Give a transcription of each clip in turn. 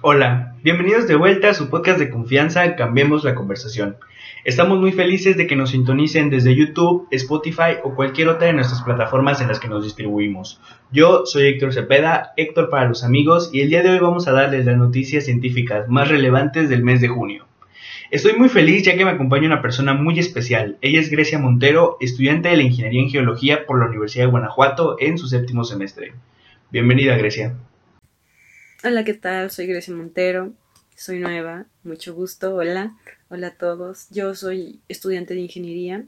Hola, bienvenidos de vuelta a su podcast de confianza Cambiemos la conversación. Estamos muy felices de que nos sintonicen desde YouTube, Spotify o cualquier otra de nuestras plataformas en las que nos distribuimos. Yo soy Héctor Cepeda, Héctor para los amigos, y el día de hoy vamos a darles las noticias científicas más relevantes del mes de junio. Estoy muy feliz ya que me acompaña una persona muy especial. Ella es Grecia Montero, estudiante de la Ingeniería en Geología por la Universidad de Guanajuato en su séptimo semestre. Bienvenida, Grecia. Hola, ¿qué tal? Soy Grecia Montero, soy nueva, mucho gusto, hola, hola a todos. Yo soy estudiante de ingeniería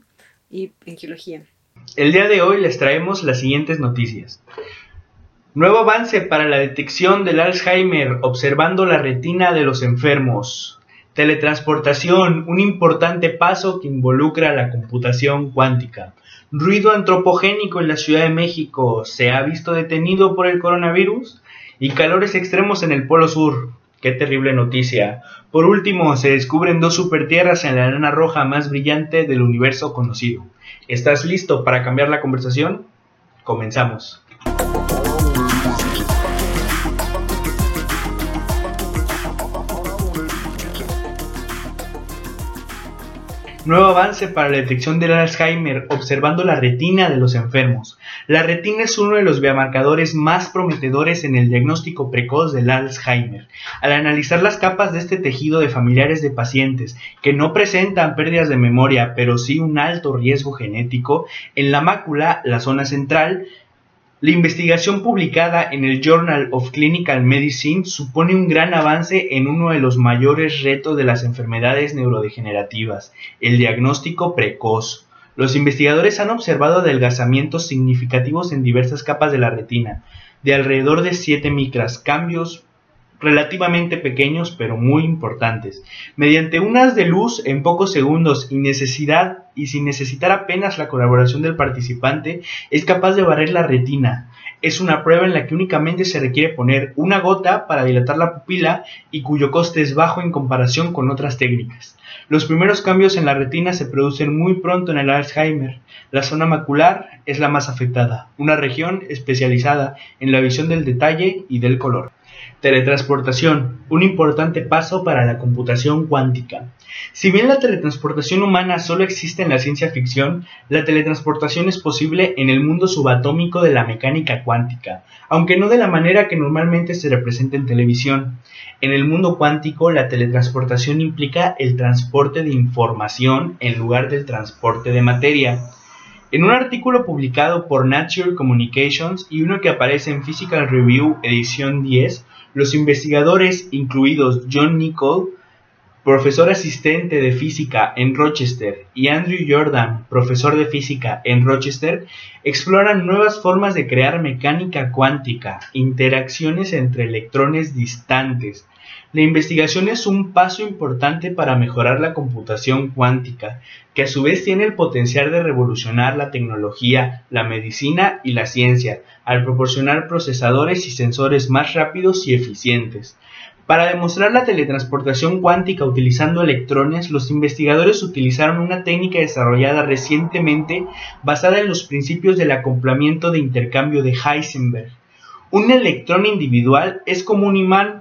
y en geología. El día de hoy les traemos las siguientes noticias. Nuevo avance para la detección del Alzheimer observando la retina de los enfermos. Teletransportación, un importante paso que involucra la computación cuántica. Ruido antropogénico en la Ciudad de México. ¿Se ha visto detenido por el coronavirus? Y calores extremos en el Polo Sur. Qué terrible noticia. Por último, se descubren dos supertierras en la enana roja más brillante del universo conocido. ¿Estás listo para cambiar la conversación? Comenzamos. Nuevo avance para la detección del Alzheimer observando la retina de los enfermos. La retina es uno de los biomarcadores más prometedores en el diagnóstico precoz del Alzheimer. Al analizar las capas de este tejido de familiares de pacientes que no presentan pérdidas de memoria, pero sí un alto riesgo genético, en la mácula, la zona central, la investigación publicada en el Journal of Clinical Medicine supone un gran avance en uno de los mayores retos de las enfermedades neurodegenerativas, el diagnóstico precoz. Los investigadores han observado adelgazamientos significativos en diversas capas de la retina, de alrededor de 7 micras, cambios relativamente pequeños pero muy importantes. Mediante unas de luz en pocos segundos y necesidad y sin necesitar apenas la colaboración del participante, es capaz de barrer la retina. Es una prueba en la que únicamente se requiere poner una gota para dilatar la pupila y cuyo coste es bajo en comparación con otras técnicas. Los primeros cambios en la retina se producen muy pronto en el Alzheimer. La zona macular es la más afectada, una región especializada en la visión del detalle y del color. Teletransportación, un importante paso para la computación cuántica. Si bien la teletransportación humana solo existe en la ciencia ficción, la teletransportación es posible en el mundo subatómico de la mecánica cuántica, aunque no de la manera que normalmente se representa en televisión. En el mundo cuántico, la teletransportación implica el transporte de información en lugar del transporte de materia. En un artículo publicado por Nature Communications y uno que aparece en Physical Review edición 10, los investigadores, incluidos John Nicol, profesor asistente de física en Rochester, y Andrew Jordan, profesor de física en Rochester, exploran nuevas formas de crear mecánica cuántica, interacciones entre electrones distantes, la investigación es un paso importante para mejorar la computación cuántica, que a su vez tiene el potencial de revolucionar la tecnología, la medicina y la ciencia, al proporcionar procesadores y sensores más rápidos y eficientes. Para demostrar la teletransportación cuántica utilizando electrones, los investigadores utilizaron una técnica desarrollada recientemente basada en los principios del acoplamiento de intercambio de Heisenberg. Un electrón individual es como un imán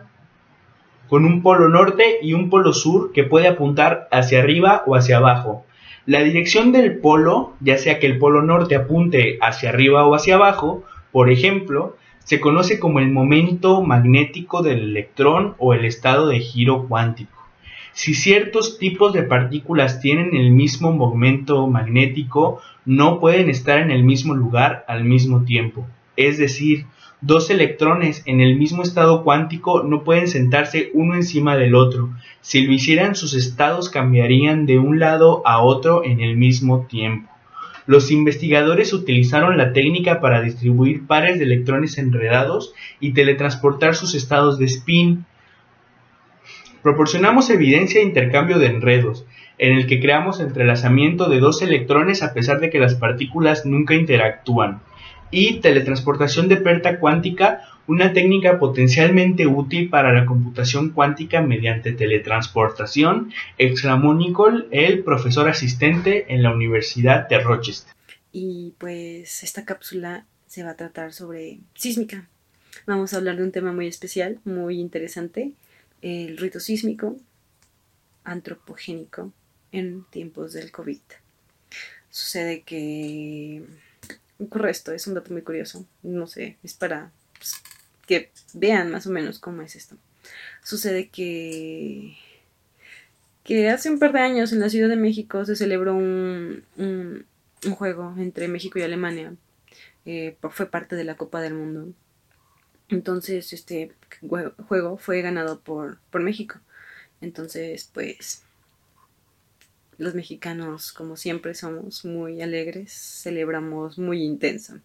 con un polo norte y un polo sur que puede apuntar hacia arriba o hacia abajo. La dirección del polo, ya sea que el polo norte apunte hacia arriba o hacia abajo, por ejemplo, se conoce como el momento magnético del electrón o el estado de giro cuántico. Si ciertos tipos de partículas tienen el mismo momento magnético, no pueden estar en el mismo lugar al mismo tiempo. Es decir, Dos electrones en el mismo estado cuántico no pueden sentarse uno encima del otro. Si lo hicieran, sus estados cambiarían de un lado a otro en el mismo tiempo. Los investigadores utilizaron la técnica para distribuir pares de electrones enredados y teletransportar sus estados de spin. Proporcionamos evidencia de intercambio de enredos, en el que creamos entrelazamiento de dos electrones a pesar de que las partículas nunca interactúan y teletransportación de perta cuántica, una técnica potencialmente útil para la computación cuántica mediante teletransportación, exclamó Nicole, el profesor asistente en la Universidad de Rochester. Y pues esta cápsula se va a tratar sobre sísmica. Vamos a hablar de un tema muy especial, muy interesante, el rito sísmico antropogénico en tiempos del COVID. Sucede que ocurre esto, es un dato muy curioso, no sé, es para pues, que vean más o menos cómo es esto. Sucede que que hace un par de años en la Ciudad de México se celebró un, un, juego entre México y Alemania. Eh, fue parte de la Copa del Mundo. Entonces, este juego fue ganado por, por México. Entonces, pues, los mexicanos, como siempre, somos muy alegres, celebramos muy intenso.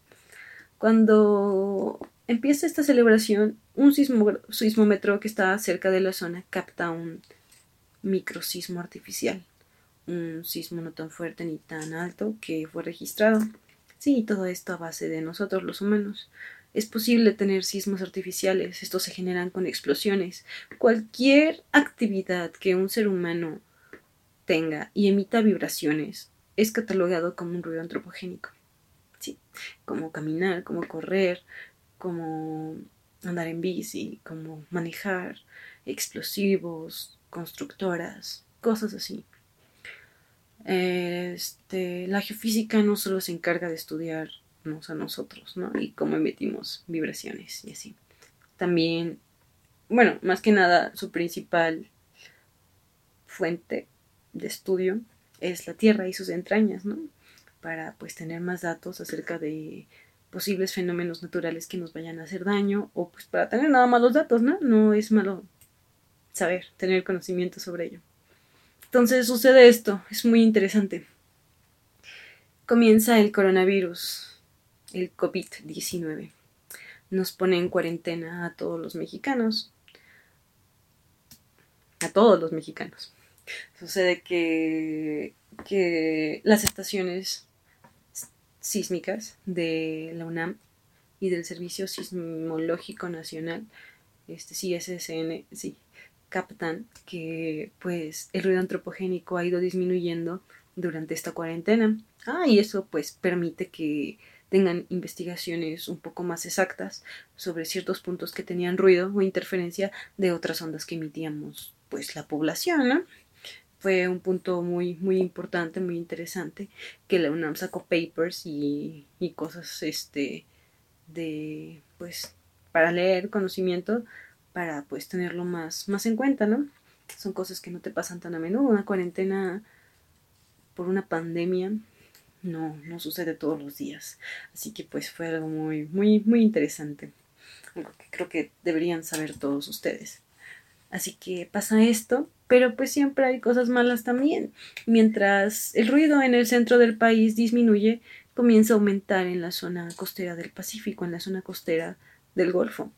Cuando empieza esta celebración, un sismómetro que está cerca de la zona capta un microsismo artificial, un sismo no tan fuerte ni tan alto que fue registrado. Sí, todo esto a base de nosotros los humanos. Es posible tener sismos artificiales, estos se generan con explosiones. Cualquier actividad que un ser humano tenga y emita vibraciones es catalogado como un ruido antropogénico. Sí, como caminar, como correr, como andar en bici, como manejar explosivos, constructoras, cosas así. Este, la geofísica no solo se encarga de estudiarnos a nosotros, ¿no? Y cómo emitimos vibraciones y así. También, bueno, más que nada, su principal fuente de estudio es la Tierra y sus entrañas, ¿no? Para pues tener más datos acerca de posibles fenómenos naturales que nos vayan a hacer daño o pues para tener nada más los datos, ¿no? No es malo saber, tener conocimiento sobre ello. Entonces sucede esto, es muy interesante. Comienza el coronavirus, el COVID-19. Nos pone en cuarentena a todos los mexicanos. A todos los mexicanos. Sucede que, que las estaciones sísmicas de la UNAM y del Servicio Sismológico Nacional, este CSSN, sí, captan que pues el ruido antropogénico ha ido disminuyendo durante esta cuarentena. Ah, y eso pues permite que tengan investigaciones un poco más exactas sobre ciertos puntos que tenían ruido o interferencia de otras ondas que emitíamos pues la población, ¿no? Fue un punto muy muy importante, muy interesante que la UNAM sacó papers y, y cosas este de pues para leer conocimiento para pues tenerlo más, más en cuenta, ¿no? Son cosas que no te pasan tan a menudo. Una cuarentena por una pandemia no, no sucede todos los días. Así que pues fue algo muy, muy, muy interesante. Creo que deberían saber todos ustedes. Así que pasa esto, pero pues siempre hay cosas malas también. Mientras el ruido en el centro del país disminuye, comienza a aumentar en la zona costera del Pacífico, en la zona costera del Golfo.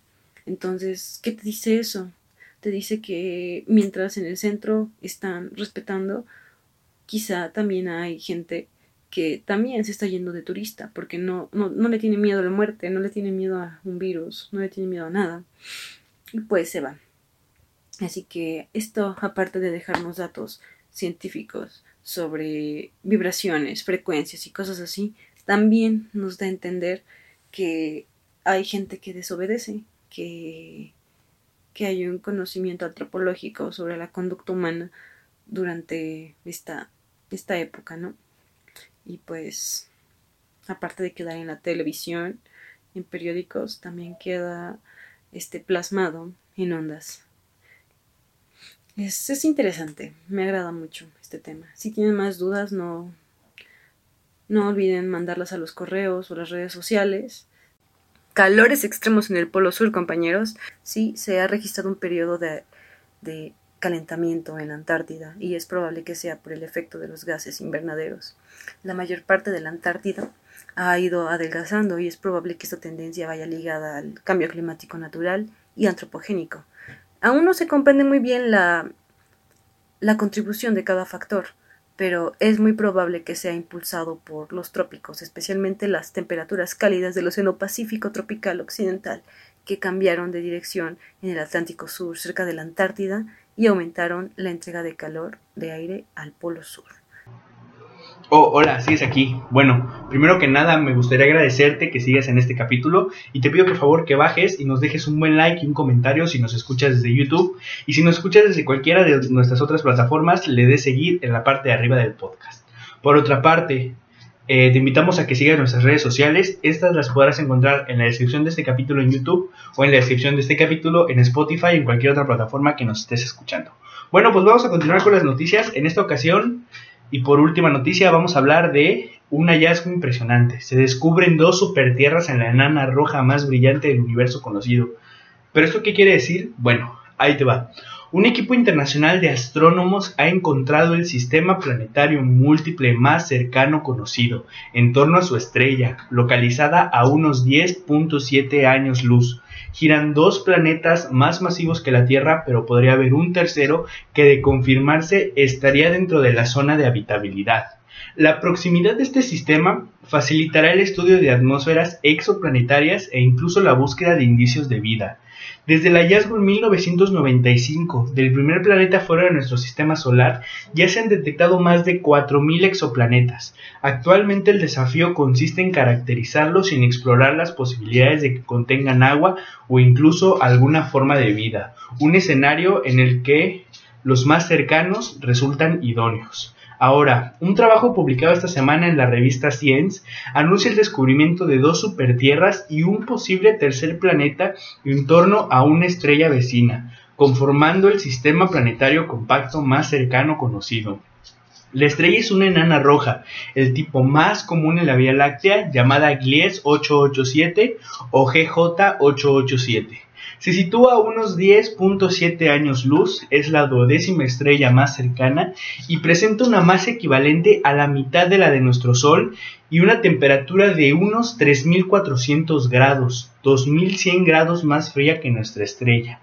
Entonces, ¿qué te dice eso? Te dice que mientras en el centro están respetando, quizá también hay gente que también se está yendo de turista, porque no, no, no le tiene miedo a la muerte, no le tiene miedo a un virus, no le tiene miedo a nada. Y pues se va. Así que esto, aparte de dejarnos datos científicos sobre vibraciones, frecuencias y cosas así, también nos da a entender que hay gente que desobedece, que, que hay un conocimiento antropológico sobre la conducta humana durante esta, esta época, ¿no? Y pues, aparte de quedar en la televisión, en periódicos, también queda este plasmado en ondas. Es, es interesante, me agrada mucho este tema. Si tienen más dudas, no, no olviden mandarlas a los correos o las redes sociales calores extremos en el Polo Sur, compañeros, sí se ha registrado un periodo de, de calentamiento en la Antártida y es probable que sea por el efecto de los gases invernaderos. La mayor parte de la Antártida ha ido adelgazando y es probable que esta tendencia vaya ligada al cambio climático natural y antropogénico. Aún no se comprende muy bien la, la contribución de cada factor, pero es muy probable que sea impulsado por los trópicos, especialmente las temperaturas cálidas del Océano Pacífico tropical occidental, que cambiaron de dirección en el Atlántico Sur cerca de la Antártida y aumentaron la entrega de calor de aire al Polo Sur. Oh, hola, sigues aquí. Bueno, primero que nada me gustaría agradecerte que sigas en este capítulo y te pido por favor que bajes y nos dejes un buen like y un comentario si nos escuchas desde YouTube y si nos escuchas desde cualquiera de nuestras otras plataformas le des seguir en la parte de arriba del podcast. Por otra parte, eh, te invitamos a que sigas nuestras redes sociales. Estas las podrás encontrar en la descripción de este capítulo en YouTube o en la descripción de este capítulo en Spotify y en cualquier otra plataforma que nos estés escuchando. Bueno, pues vamos a continuar con las noticias. En esta ocasión y por última noticia vamos a hablar de un hallazgo impresionante. Se descubren dos supertierras en la enana roja más brillante del universo conocido. ¿Pero esto qué quiere decir? Bueno, ahí te va. Un equipo internacional de astrónomos ha encontrado el sistema planetario múltiple más cercano conocido, en torno a su estrella, localizada a unos 10.7 años luz giran dos planetas más masivos que la Tierra, pero podría haber un tercero que de confirmarse estaría dentro de la zona de habitabilidad. La proximidad de este sistema facilitará el estudio de atmósferas exoplanetarias e incluso la búsqueda de indicios de vida. Desde el hallazgo en 1995 del primer planeta fuera de nuestro sistema solar, ya se han detectado más de 4.000 exoplanetas. Actualmente el desafío consiste en caracterizarlos sin explorar las posibilidades de que contengan agua o incluso alguna forma de vida, un escenario en el que los más cercanos resultan idóneos. Ahora, un trabajo publicado esta semana en la revista Science anuncia el descubrimiento de dos supertierras y un posible tercer planeta en torno a una estrella vecina, conformando el sistema planetario compacto más cercano conocido. La estrella es una enana roja, el tipo más común en la Vía Láctea, llamada Gliese 887 o GJ 887. Se sitúa a unos 10.7 años luz, es la duodécima estrella más cercana y presenta una masa equivalente a la mitad de la de nuestro Sol y una temperatura de unos 3.400 grados, 2.100 grados más fría que nuestra estrella.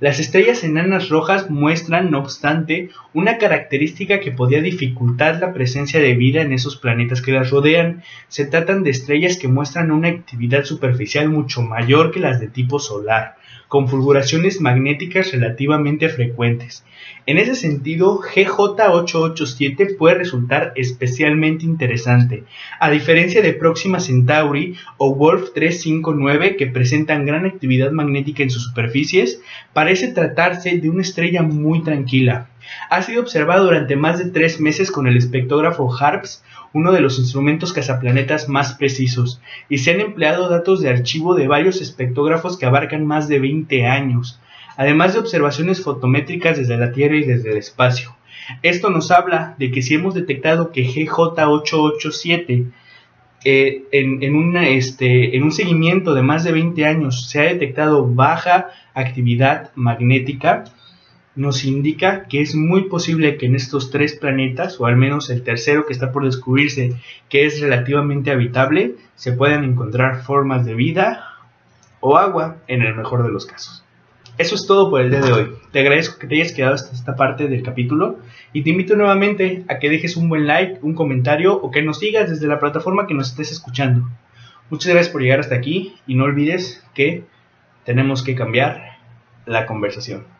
Las estrellas enanas rojas muestran, no obstante, una característica que podría dificultar la presencia de vida en esos planetas que las rodean. Se tratan de estrellas que muestran una actividad superficial mucho mayor que las de tipo solar, con fulguraciones magnéticas relativamente frecuentes. En ese sentido, GJ887 puede resultar especialmente interesante, a diferencia de Próxima Centauri o Wolf 359 que presentan gran actividad magnética en sus superficies, parece tratarse de una estrella muy tranquila. Ha sido observado durante más de tres meses con el espectrógrafo HARPS, uno de los instrumentos cazaplanetas más precisos, y se han empleado datos de archivo de varios espectrógrafos que abarcan más de 20 años, además de observaciones fotométricas desde la Tierra y desde el espacio. Esto nos habla de que si hemos detectado que GJ887 eh, este, en un seguimiento de más de 20 años se ha detectado baja actividad magnética, nos indica que es muy posible que en estos tres planetas, o al menos el tercero que está por descubrirse, que es relativamente habitable, se puedan encontrar formas de vida o agua en el mejor de los casos. Eso es todo por el día de hoy. Te agradezco que te hayas quedado hasta esta parte del capítulo y te invito nuevamente a que dejes un buen like, un comentario o que nos sigas desde la plataforma que nos estés escuchando. Muchas gracias por llegar hasta aquí y no olvides que tenemos que cambiar la conversación.